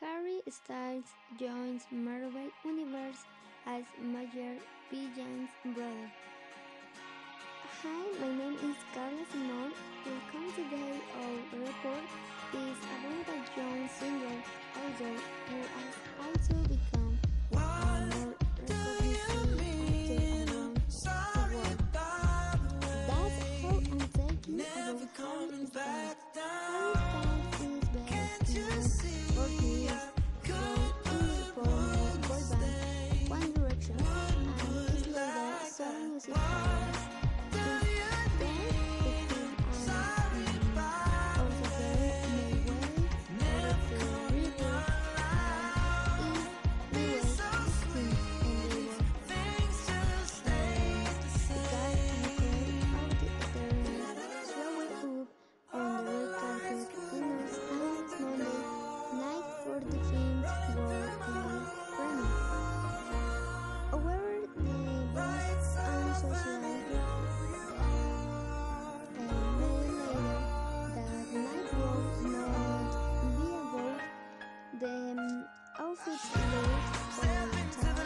Harry Styles joins Marvel Universe as Major Villain's brother. Hi, my name is Carlos Simon. Welcome today our report is about a young singer, also who has also become um, outfit loads